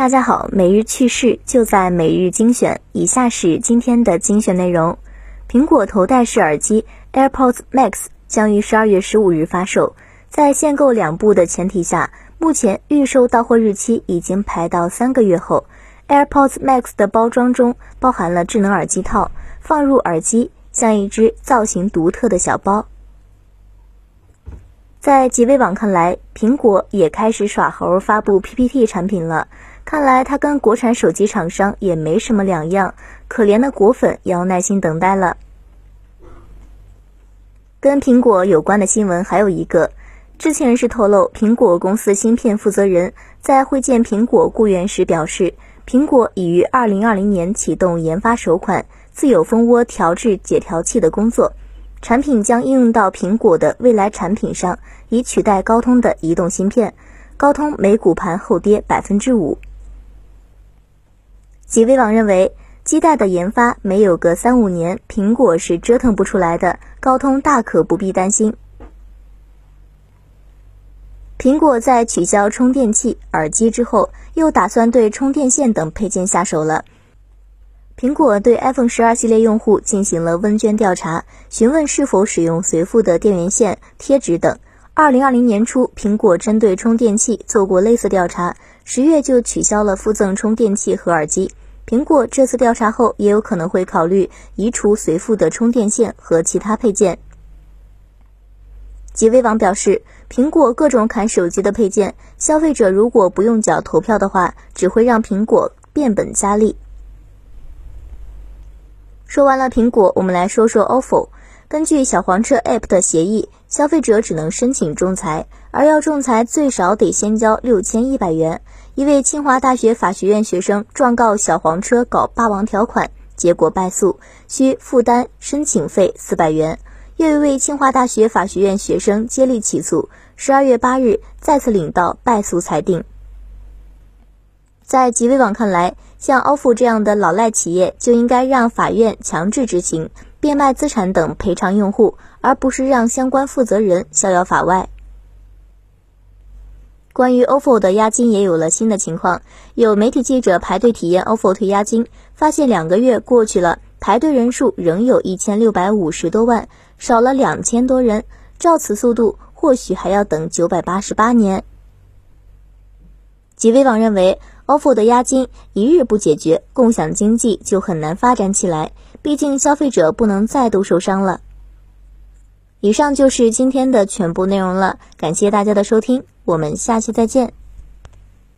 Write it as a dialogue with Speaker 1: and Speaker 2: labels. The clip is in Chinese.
Speaker 1: 大家好，每日趣事就在每日精选。以下是今天的精选内容：苹果头戴式耳机 AirPods Max 将于十二月十五日发售，在限购两部的前提下，目前预售到货日期已经排到三个月后。AirPods Max 的包装中包含了智能耳机套，放入耳机像一只造型独特的小包。在极微网看来，苹果也开始耍猴发布 PPT 产品了。看来它跟国产手机厂商也没什么两样，可怜的果粉要耐心等待了。跟苹果有关的新闻还有一个，知情人士透露，苹果公司芯片负责人在会见苹果雇员时表示，苹果已于二零二零年启动研发首款自有蜂窝调制解调器的工作，产品将应用到苹果的未来产品上，以取代高通的移动芯片。高通美股盘后跌百分之五。极微网认为，基带的研发没有个三五年，苹果是折腾不出来的，高通大可不必担心。苹果在取消充电器、耳机之后，又打算对充电线等配件下手了。苹果对 iPhone 十二系列用户进行了问卷调查，询问是否使用随附的电源线、贴纸等。二零二零年初，苹果针对充电器做过类似调查，十月就取消了附赠充电器和耳机。苹果这次调查后，也有可能会考虑移除随附的充电线和其他配件。极微网表示，苹果各种砍手机的配件，消费者如果不用缴投票的话，只会让苹果变本加厉。说完了苹果，我们来说说 OFO。根据小黄车 App 的协议，消费者只能申请仲裁，而要仲裁最少得先交六千一百元。一位清华大学法学院学生状告小黄车搞霸王条款，结果败诉，需负担申请费四百元。又一位清华大学法学院学生接力起诉，十二月八日再次领到败诉裁定。在极微网看来，像 OFO 这样的老赖企业就应该让法院强制执行变卖资产等赔偿用户，而不是让相关负责人逍遥法外。关于 OFO 的押金也有了新的情况，有媒体记者排队体验 OFO 退押金，发现两个月过去了，排队人数仍有一千六百五十多万，少了两千多人。照此速度，或许还要等九百八十八年。极微网认为，OFO 的押金一日不解决，共享经济就很难发展起来，毕竟消费者不能再度受伤了。以上就是今天的全部内容了，感谢大家的收听。我们下期再见。